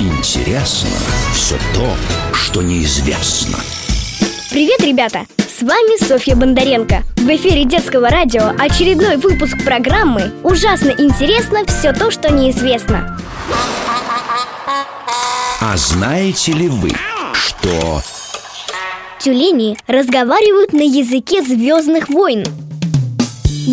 интересно все то, что неизвестно. Привет, ребята! С вами Софья Бондаренко. В эфире детского радио очередной выпуск программы «Ужасно интересно все то, что неизвестно». А знаете ли вы, что Тюлени разговаривают на языке звездных войн.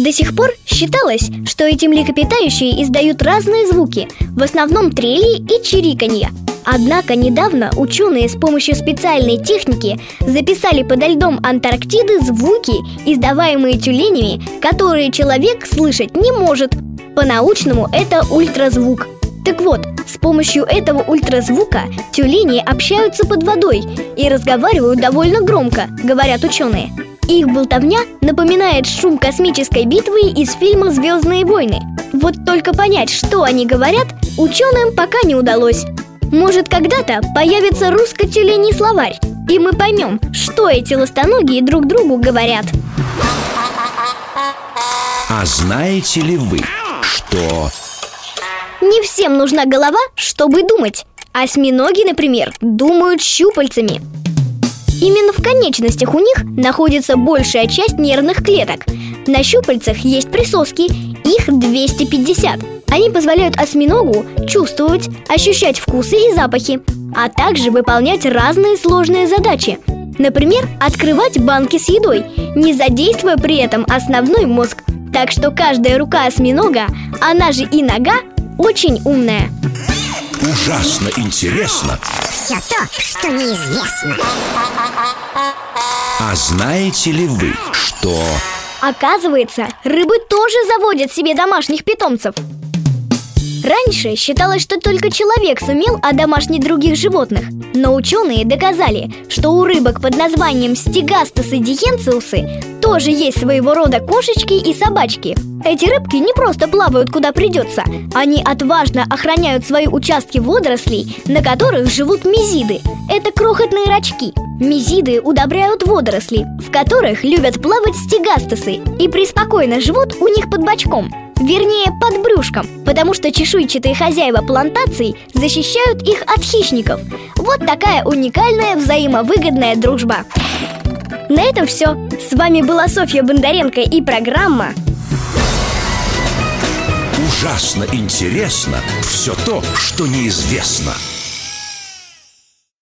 До сих пор считалось, что эти млекопитающие издают разные звуки, в основном трели и чириканье. Однако недавно ученые с помощью специальной техники записали подо льдом Антарктиды звуки, издаваемые тюленями, которые человек слышать не может. По-научному это ультразвук. Так вот, с помощью этого ультразвука тюлени общаются под водой и разговаривают довольно громко, говорят ученые. Их болтовня напоминает шум космической битвы из фильма «Звездные войны». Вот только понять, что они говорят, ученым пока не удалось. Может, когда-то появится русско-тюленей словарь, и мы поймем, что эти ластоногие друг другу говорят. А знаете ли вы, что Не всем нужна голова, чтобы думать. Осьминоги, например, думают щупальцами. Именно в конечностях у них находится большая часть нервных клеток. На щупальцах есть присоски, их 250. Они позволяют осьминогу чувствовать, ощущать вкусы и запахи, а также выполнять разные сложные задачи. Например, открывать банки с едой, не задействуя при этом основной мозг. Так что каждая рука осьминога, она же и нога, очень умная. Ужасно интересно, Все то, что неизвестно. а знаете ли вы, что Оказывается, рыбы тоже заводят себе домашних питомцев. Раньше считалось, что только человек сумел одомашнить других животных, но ученые доказали, что у рыбок под названием стегастосы диенциусы тоже есть своего рода кошечки и собачки. Эти рыбки не просто плавают куда придется, они отважно охраняют свои участки водорослей, на которых живут мезиды. Это крохотные рачки. Мезиды удобряют водоросли, в которых любят плавать стегастосы, и преспокойно живут у них под бочком. Вернее, под брюшком, потому что чешуйчатые хозяева плантаций защищают их от хищников. Вот такая уникальная взаимовыгодная дружба. На этом все. С вами была Софья Бондаренко и программа ужасно интересно все то, что неизвестно.